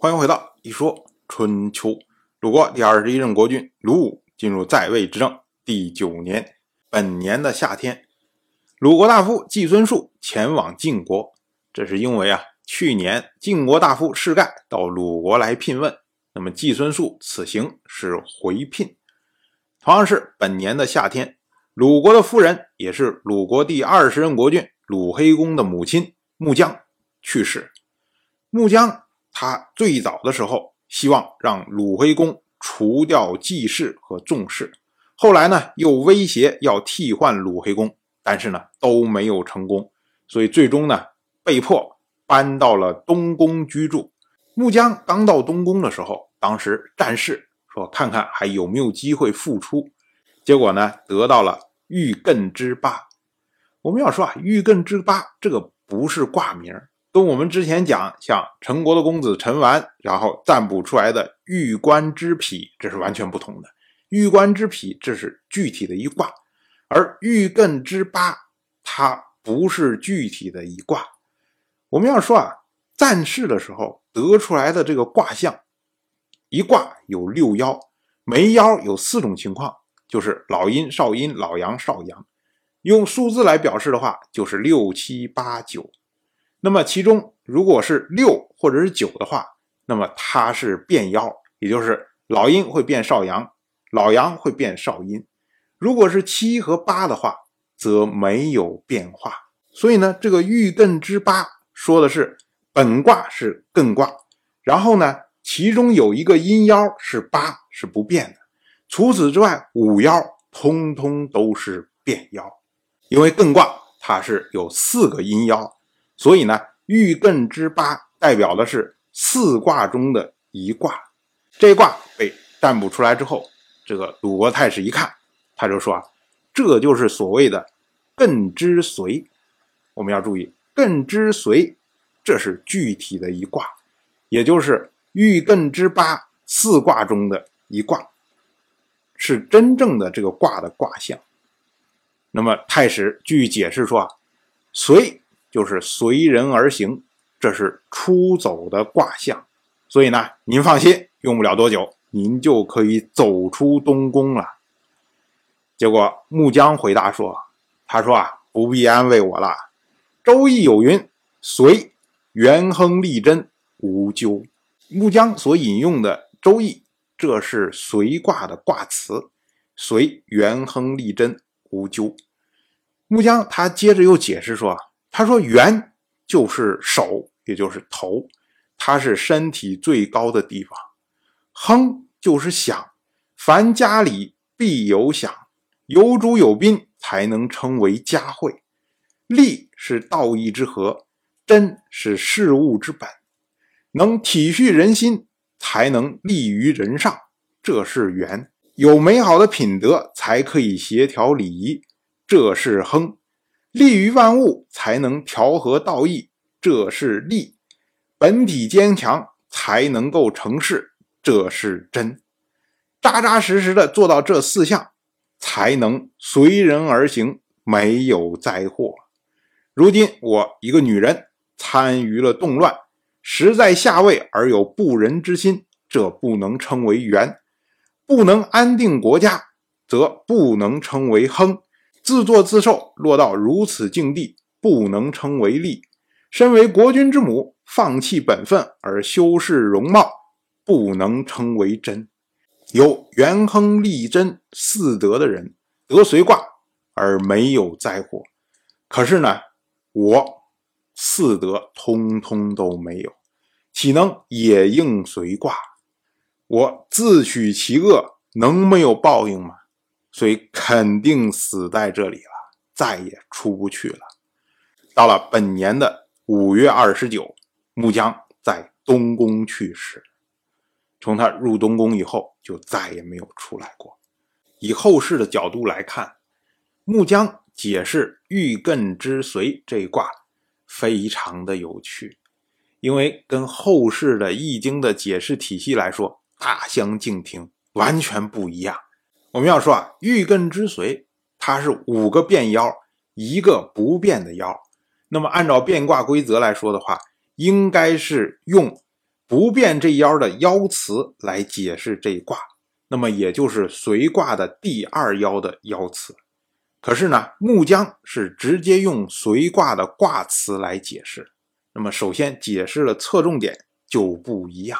欢迎回到一说春秋。鲁国第二十一任国君鲁武进入在位执政第九年，本年的夏天，鲁国大夫季孙树前往晋国。这是因为啊，去年晋国大夫士盖到鲁国来聘问，那么季孙树此行是回聘。同样是本年的夏天，鲁国的夫人也是鲁国第二十任国君鲁黑公的母亲穆姜去世。穆姜。他最早的时候希望让鲁惠公除掉季氏和仲氏，后来呢又威胁要替换鲁惠公，但是呢都没有成功，所以最终呢被迫搬到了东宫居住。穆姜刚到东宫的时候，当时战事说看看还有没有机会复出，结果呢得到了玉艮之八。我们要说啊，玉艮之八这个不是挂名。跟我们之前讲，像陈国的公子陈完，然后占卜出来的玉关之匹，这是完全不同的。玉关之匹，这是具体的一卦，而玉艮之八，它不是具体的一卦。我们要说啊，战事的时候得出来的这个卦象，一卦有六爻，每爻有四种情况，就是老阴、少阴、老阳、少阳。用数字来表示的话，就是六七八九。那么其中如果是六或者是九的话，那么它是变爻，也就是老阴会变少阳，老阳会变少阴。如果是七和八的话，则没有变化。所以呢，这个遇艮之八说的是本卦是艮卦，然后呢，其中有一个阴爻是八，是不变的。除此之外，五爻通通都是变爻，因为艮卦它是有四个阴爻。所以呢，玉艮之八代表的是四卦中的一卦。这卦被占卜出来之后，这个鲁国太史一看，他就说啊，这就是所谓的艮之随。我们要注意，艮之随，这是具体的一卦，也就是玉艮之八四卦中的一卦，是真正的这个卦的卦象。那么太史据解释说啊，随。就是随人而行，这是出走的卦象，所以呢，您放心，用不了多久，您就可以走出东宫了。结果穆姜回答说：“他说啊，不必安慰我了。周易有云，随元亨利贞，无咎。穆姜所引用的周易，这是随卦的卦辞，随元亨利贞，无咎。穆姜他接着又解释说。”他说：“元就是手，也就是头，它是身体最高的地方。亨就是享，凡家里必有享，有主有宾才能称为家会。利是道义之和，真是事物之本，能体恤人心，才能利于人上，这是元。有美好的品德，才可以协调礼仪，这是亨。”利于万物，才能调和道义，这是利；本体坚强，才能够成事，这是真。扎扎实实的做到这四项，才能随人而行，没有灾祸。如今我一个女人参与了动乱，实在下位而有不仁之心，这不能称为元；不能安定国家，则不能称为亨。自作自受，落到如此境地，不能称为利；身为国君之母，放弃本分而修饰容貌，不能称为真。有元亨利贞四德的人得随卦而没有灾祸，可是呢，我四德通通都没有，岂能也应随卦？我自取其恶，能没有报应吗？所以肯定死在这里了，再也出不去了。到了本年的五月二十九，穆姜在东宫去世。从他入东宫以后，就再也没有出来过。以后世的角度来看，穆姜解释玉艮之随这一卦，非常的有趣，因为跟后世的易经的解释体系来说，大相径庭，完全不一样。我们要说啊，玉艮之随，它是五个变爻，一个不变的爻。那么按照变卦规则来说的话，应该是用不变这爻的爻辞来解释这一卦，那么也就是随卦的第二爻的爻辞。可是呢，木姜是直接用随卦的卦辞来解释。那么首先解释了侧重点就不一样。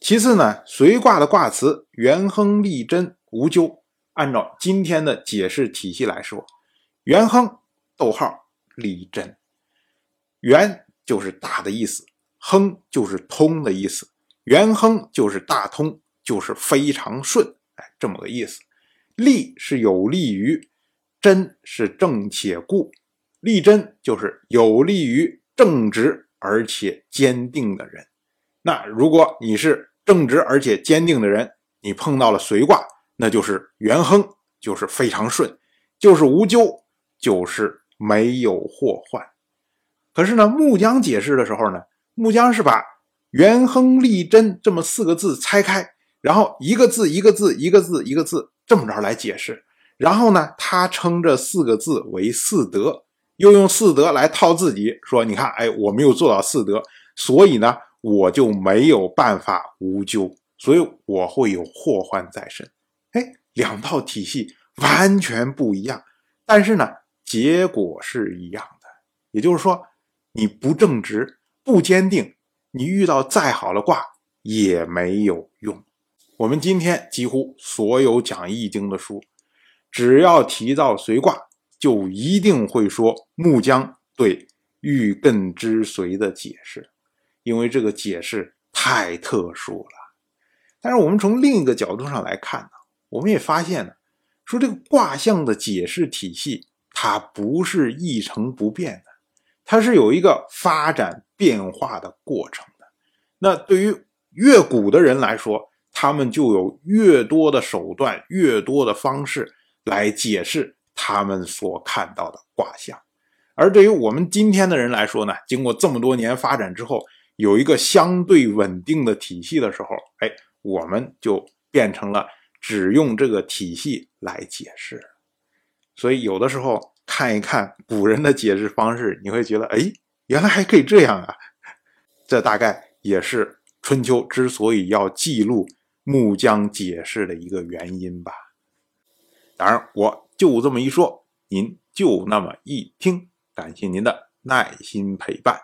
其次呢，随卦的卦辞元亨利贞无咎。按照今天的解释体系来说，元亨逗号利贞，元就是大的意思，亨就是通的意思，元亨就是大通，就是非常顺，哎，这么个意思。利是有利于。真是正且固，立真就是有利于正直而且坚定的人。那如果你是正直而且坚定的人，你碰到了随卦，那就是元亨，就是非常顺，就是无咎，就是没有祸患。可是呢，木姜解释的时候呢，木姜是把元亨利贞这么四个字拆开，然后一个字一个字一个字一个字这么着来解释。然后呢，他称这四个字为四德，又用四德来套自己，说：“你看，哎，我没有做到四德，所以呢，我就没有办法无咎，所以我会有祸患在身。”哎，两套体系完全不一样，但是呢，结果是一样的。也就是说，你不正直、不坚定，你遇到再好的卦也没有用。我们今天几乎所有讲易经的书。只要提到随卦，就一定会说木姜对欲艮之随的解释，因为这个解释太特殊了。但是我们从另一个角度上来看呢，我们也发现呢，说这个卦象的解释体系，它不是一成不变的，它是有一个发展变化的过程的。那对于越古的人来说，他们就有越多的手段，越多的方式。来解释他们所看到的卦象，而对于我们今天的人来说呢，经过这么多年发展之后，有一个相对稳定的体系的时候，哎，我们就变成了只用这个体系来解释。所以有的时候看一看古人的解释方式，你会觉得，哎，原来还可以这样啊！这大概也是春秋之所以要记录木姜解释的一个原因吧。当然，我就这么一说，您就那么一听，感谢您的耐心陪伴。